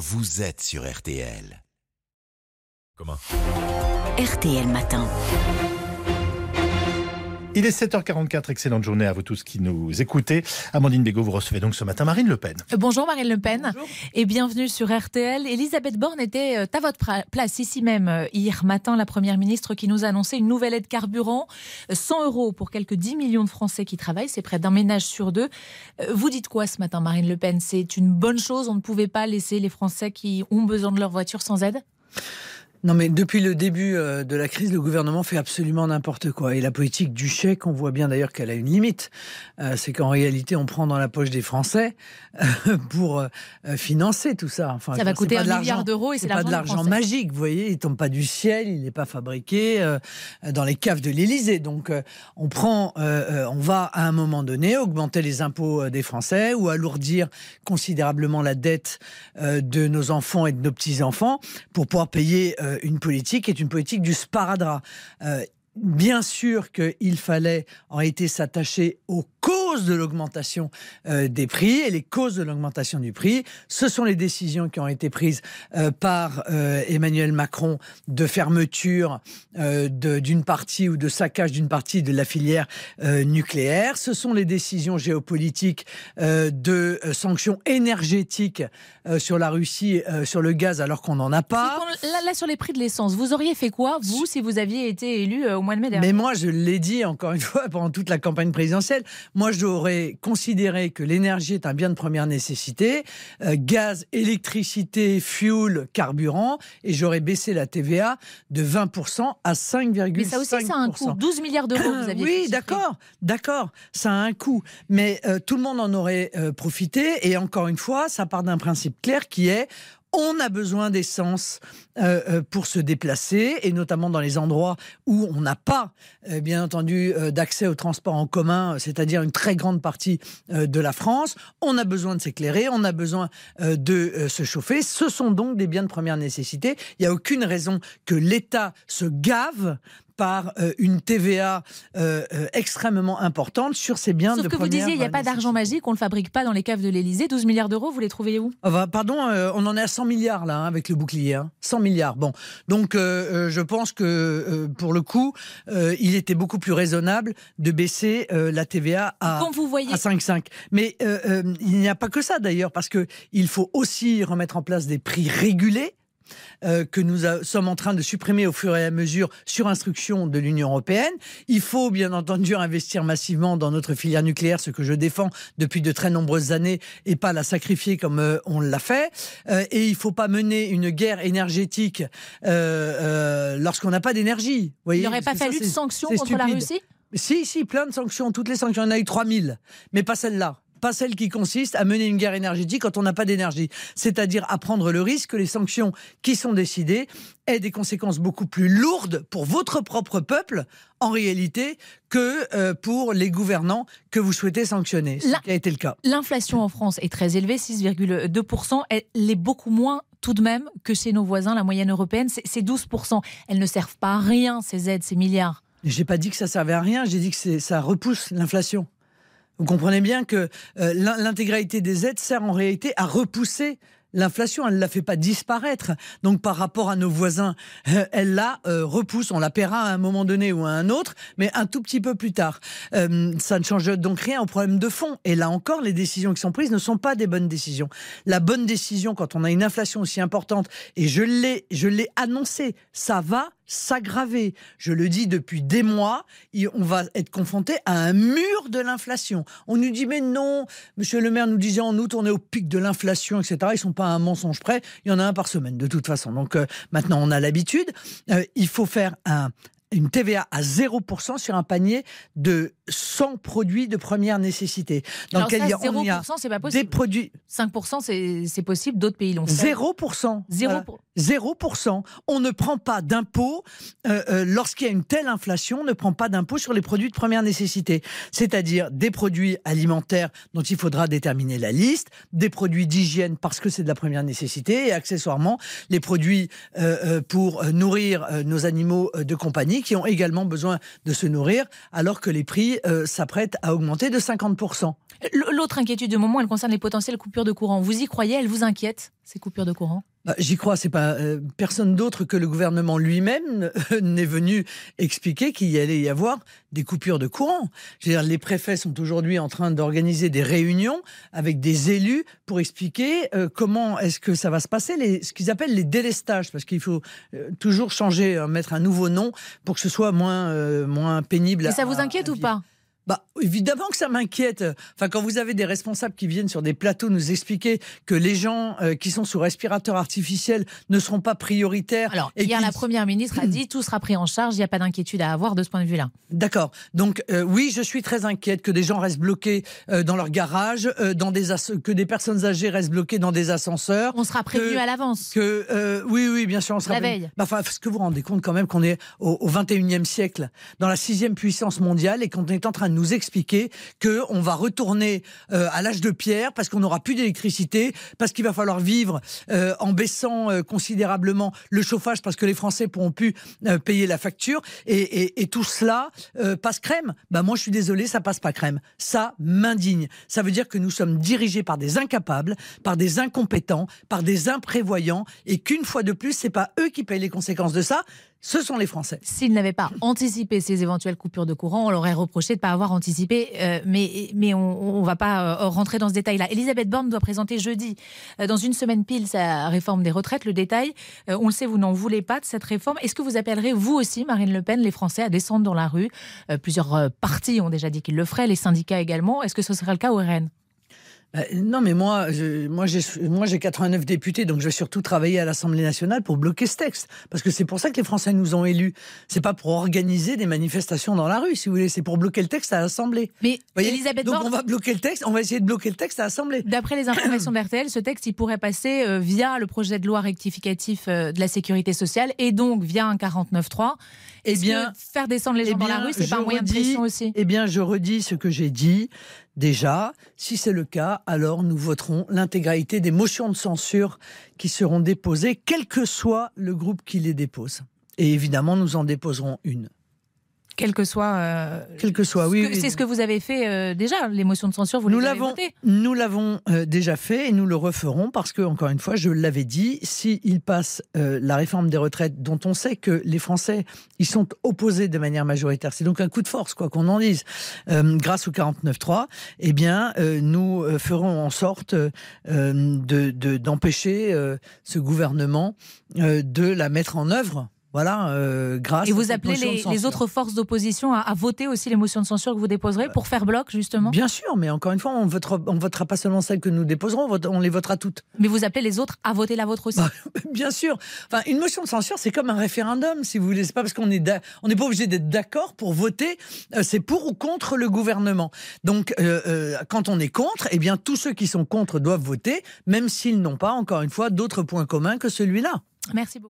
vous êtes sur RTL. Comment? RTL Matin. Il est 7h44, excellente journée à vous tous qui nous écoutez. Amandine Bégaud, vous recevez donc ce matin Marine Le Pen. Bonjour Marine Le Pen et bienvenue sur RTL. Elisabeth Borne était euh, à votre place ici même euh, hier matin, la Première ministre qui nous a annoncé une nouvelle aide carburant, 100 euros pour quelques 10 millions de Français qui travaillent, c'est près d'un ménage sur deux. Euh, vous dites quoi ce matin Marine Le Pen? C'est une bonne chose, on ne pouvait pas laisser les Français qui ont besoin de leur voiture sans aide? Non, mais depuis le début euh, de la crise, le gouvernement fait absolument n'importe quoi. Et la politique du chèque, on voit bien d'ailleurs qu'elle a une limite. Euh, c'est qu'en réalité, on prend dans la poche des Français euh, pour financer tout ça. Enfin, ça va coûter un milliard d'euros et c'est pas de l'argent magique. Vous voyez, il tombe pas du ciel, il n'est pas fabriqué dans les caves de l'Élysée. Donc, on prend, on va à un moment donné augmenter les impôts des Français ou alourdir considérablement la dette de nos enfants et de nos petits enfants pour pouvoir payer euh, une politique est une politique du sparadrap. Euh, bien sûr qu'il fallait en réalité s'attacher aux causes de l'augmentation euh, des prix et les causes de l'augmentation du prix, ce sont les décisions qui ont été prises euh, par euh, Emmanuel Macron de fermeture d'une partie ou de saccage d'une partie de la filière nucléaire, ce sont les décisions géopolitiques de sanctions énergétiques sur la Russie, sur le gaz alors qu'on n'en a pas. Là, là, sur les prix de l'essence, vous auriez fait quoi, vous, si vous aviez été élu au mois de mai dernier? Mais moi, je l'ai dit encore une fois pendant toute la campagne présidentielle, moi, j'aurais considéré que l'énergie est un bien de première nécessité, euh, gaz, électricité, fuel, carburant, et j'aurais baissé la TVA de 20% à 5,5%. Mais ça aussi, ça a un coût. 12 milliards d'euros, vous aviez Oui, d'accord, d'accord, ça a un coût. Mais euh, tout le monde en aurait euh, profité, et encore une fois, ça part d'un principe clair qui est on a besoin d'essence euh, euh, pour se déplacer, et notamment dans les endroits où on n'a pas, euh, bien entendu, d'accès au transport en commun, c'est-à-dire une très grande partie de la France. On a besoin de s'éclairer, on a besoin de se chauffer. Ce sont donc des biens de première nécessité. Il n'y a aucune raison que l'État se gave par euh, une TVA euh, euh, extrêmement importante sur ces biens Sauf de que vous disiez, il n'y a pas d'argent magique, on ne le fabrique pas dans les caves de l'Elysée. 12 milliards d'euros, vous les trouvez où? Ah bah, Pardon, on en est à 100 milliards là, hein, avec le bouclier. 100 hein. milliards. Bon, donc je pense que pour le coup, il était beaucoup plus raisonnable de baisser la TVA à, à 5,5. Mais il n'y a pas que ça d'ailleurs, parce qu'il faut aussi remettre en place des prix régulés euh, que nous sommes en train de supprimer au fur et à mesure sur instruction de l'Union européenne. Il faut bien entendu investir massivement dans notre filière nucléaire, ce que je défends depuis de très nombreuses années, et pas la sacrifier comme euh, on l'a fait. Euh, et il ne faut pas mener une guerre énergétique lorsqu'on n'a pas d'énergie. Il n'aurait pas fallu de sanctions contre la Russie? Si, si, plein de sanctions, toutes les sanctions. Il y en a eu 3000, mais pas celle-là pas celle qui consiste à mener une guerre énergétique quand on n'a pas d'énergie. C'est-à-dire à prendre le risque que les sanctions qui sont décidées aient des conséquences beaucoup plus lourdes pour votre propre peuple, en réalité, que euh, pour les gouvernants que vous souhaitez sanctionner, ce qui a été le cas. L'inflation en France est très élevée, 6,2%. Elle est beaucoup moins tout de même que chez nos voisins, la moyenne européenne, c'est 12%. Elles ne servent pas à rien, ces aides, ces milliards. J'ai pas dit que ça servait à rien, j'ai dit que ça repousse l'inflation. Vous comprenez bien que euh, l'intégralité des aides sert en réalité à repousser L'inflation, elle ne la fait pas disparaître. Donc par rapport à nos voisins, euh, elle la euh, repousse. On la paiera à un moment donné ou à un autre, mais un tout petit peu plus tard. ça ne change donc rien au problème de fond. Et là encore, les décisions qui sont prises ne sont pas des bonnes décisions. La bonne décision, quand on a une inflation aussi importante, et je l'ai, je l'ai annoncé, ça va s'aggraver. Je le dis depuis des mois, on va être confronté à un mur de l'inflation. On nous dit mais non, Monsieur le maire nous disait en août on est au pic de l'inflation, etc. Ils sont pas à un mensonge près. Il y en a un par semaine de toute façon. Donc euh, maintenant on a l'habitude. Euh, il faut faire un, une TVA à 0% sur un panier de 100 produits de première nécessité. Dans lequel il y a, 0%, c'est pas possible. Des produits. 5%, c'est possible, d'autres pays l'ont 0%. 0%. 0%. On ne prend pas d'impôt euh, euh, lorsqu'il y a une telle inflation, on ne prend pas d'impôt sur les produits de première nécessité, c'est-à-dire des produits alimentaires dont il faudra déterminer la liste, des produits d'hygiène parce que c'est de la première nécessité et accessoirement les produits euh, pour nourrir nos animaux de compagnie qui ont également besoin de se nourrir alors que les prix s'apprêtent à augmenter de 50%. L'autre inquiétude du moment, elle concerne les potentielles coupures de courant. Vous y croyez? Elle vous inquiète, ces coupures de courant? Bah, J'y crois. C'est pas euh, personne d'autre que le gouvernement lui-même n'est venu expliquer qu'il y allait y avoir des coupures de courant. Je veux dire, les préfets sont aujourd'hui en train d'organiser des réunions avec des élus pour expliquer euh, comment est-ce que ça va se passer, les, ce qu'ils appellent les délestages, parce qu'il faut euh, toujours changer, mettre un nouveau nom pour que ce soit moins moins pénible. Et ça vous inquiète ou pas? Bah, évidemment que ça m'inquiète. Enfin, quand vous avez des responsables qui viennent sur des plateaux nous expliquer que les gens euh, qui sont sous respirateur artificiel ne seront pas prioritaires. Alors, hier, la première ministre a dit tout sera pris en charge, il n'y a pas d'inquiétude à avoir de ce point de vue-là. D'accord. Donc, euh, oui, je suis très inquiète que des gens restent bloqués euh, dans leur garage, dans des que des personnes âgées restent bloquées dans des ascenseurs. On sera prévenu à l'avance. Que oui, oui, bien sûr, on sera la veille. Bah, enfin, est-ce que vous vous rendez compte quand même qu'on est au, au 21e siècle, dans la sixième puissance mondiale, et qu'on est en train de nous expliquer que on va retourner euh, à l'âge de pierre parce qu'on n'aura plus d'électricité, parce qu'il va falloir vivre euh, en baissant euh, considérablement le chauffage parce que les Français pourront plus payer la facture et, tout cela passe crème. Bah moi je suis désolé, ça passe pas crème. Ça m'indigne. Ça veut dire que nous sommes dirigés par des incapables, par des incompétents, par des imprévoyants et qu'une fois de plus c'est pas eux qui payent les conséquences de ça, ce sont les Français. S'ils n'avaient pas anticipé ces éventuelles coupures de courant, on leur aurait reproché de ne pas avoir anticipé, euh, mais, mais on ne va pas euh, rentrer dans ce détail-là. Elisabeth Borne doit présenter jeudi, euh, dans une semaine pile, sa réforme des retraites. Le détail, on le sait, vous n'en voulez pas de cette réforme. Est-ce que vous appellerez, vous aussi, Marine Le Pen, les Français à descendre dans la rue? Plusieurs partis ont déjà dit qu'ils le feraient, les syndicats également. Est-ce que ce serait le cas au RN euh, non, mais moi, moi, j'ai, moi, j'ai 89 députés, donc je vais surtout travailler à l'Assemblée nationale pour bloquer ce texte, parce que c'est pour ça que les Français nous ont élus. C'est pas pour organiser des manifestations dans la rue, si vous voulez, c'est pour bloquer le texte à l'Assemblée. Mais Elisabeth donc on va bloquer le texte, on va essayer de bloquer le texte à l'Assemblée. D'après les informations d'RTL, ce texte, il pourrait passer euh, via le projet de loi rectificatif euh, de la sécurité sociale et donc via un 49.3. Eh bien, faire descendre les gens dans la rue, c'est pas un moyen de pression aussi? Eh bien, je redis ce que j'ai dit. Déjà, si c'est le cas, alors nous voterons l'intégralité des motions de censure qui seront déposées, quel que soit le groupe qui les dépose. Et évidemment, nous en déposerons une. Quel que soit. Euh, Quel que soit, oui. C'est ce que vous avez fait euh, déjà, les motions de censure, vous nous l'avons, Nous l'avons euh, déjà fait et nous le referons parce que, encore une fois, je l'avais dit, s'il passe la réforme des retraites, dont on sait que les Français ils sont opposés de manière majoritaire, c'est donc un coup de force, quoi qu'on en dise, grâce au 49.3, eh bien, nous ferons en sorte de, d'empêcher ce gouvernement de la mettre en œuvre voilà, euh, grâce. Et vous appelez les, autres forces d'opposition à, voter aussi les motions de censure que vous déposerez pour faire bloc, justement? Bien sûr, mais encore une fois, on votera, on votera pas seulement celles que nous déposerons, on les votera toutes. Mais vous appelez les autres à voter la vôtre aussi? Bah, Bien sûr. Enfin, une motion de censure, c'est comme un référendum, si vous voulez. C'est pas parce qu'on est, on n'est pas obligé d'être d'accord pour voter. Euh, c'est pour ou contre le gouvernement. Donc, euh, quand on est contre, eh bien, tous ceux qui sont contre doivent voter, même s'ils n'ont pas, encore une fois, d'autres points communs que celui-là. Merci beaucoup.